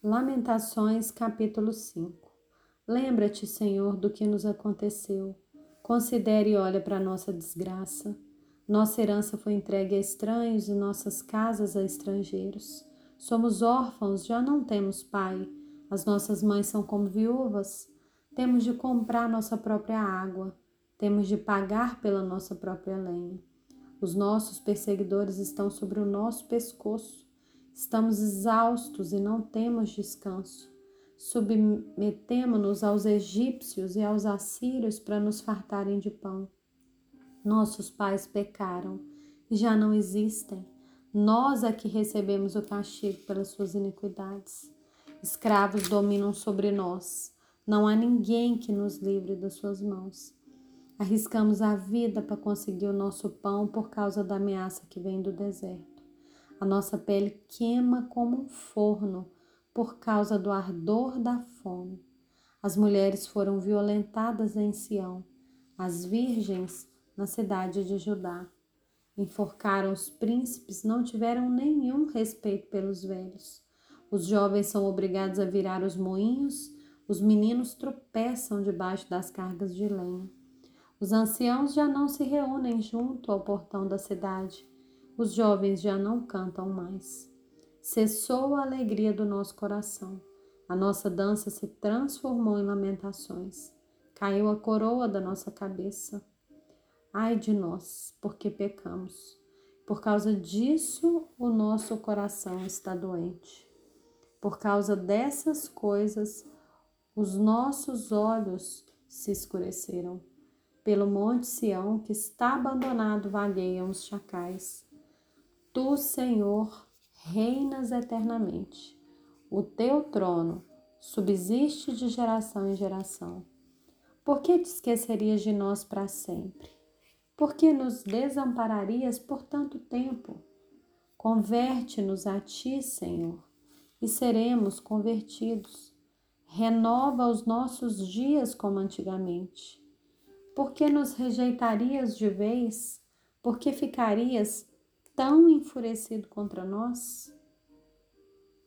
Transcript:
Lamentações, capítulo 5 Lembra-te, Senhor, do que nos aconteceu. Considere e olha para nossa desgraça. Nossa herança foi entregue a estranhos e nossas casas a estrangeiros. Somos órfãos, já não temos pai. As nossas mães são como viúvas. Temos de comprar nossa própria água. Temos de pagar pela nossa própria lenha. Os nossos perseguidores estão sobre o nosso pescoço. Estamos exaustos e não temos descanso. Submetemo-nos aos egípcios e aos assírios para nos fartarem de pão. Nossos pais pecaram e já não existem. Nós é que recebemos o castigo pelas suas iniquidades. Escravos dominam sobre nós. Não há ninguém que nos livre das suas mãos. Arriscamos a vida para conseguir o nosso pão por causa da ameaça que vem do deserto. A nossa pele queima como um forno por causa do ardor da fome. As mulheres foram violentadas em Sião, as virgens na cidade de Judá. Enforcaram os príncipes, não tiveram nenhum respeito pelos velhos. Os jovens são obrigados a virar os moinhos, os meninos tropeçam debaixo das cargas de lenha. Os anciãos já não se reúnem junto ao portão da cidade os jovens já não cantam mais. Cessou a alegria do nosso coração. A nossa dança se transformou em lamentações. Caiu a coroa da nossa cabeça. Ai de nós, porque pecamos. Por causa disso, o nosso coração está doente. Por causa dessas coisas, os nossos olhos se escureceram. Pelo monte Sião, que está abandonado, vagueiam os chacais. Tu, Senhor, reinas eternamente. O teu trono subsiste de geração em geração. Por que te esquecerias de nós para sempre? Por que nos desampararias por tanto tempo? Converte-nos a ti, Senhor, e seremos convertidos. Renova os nossos dias como antigamente. Por que nos rejeitarias de vez? Por que ficarias tão enfurecido contra nós?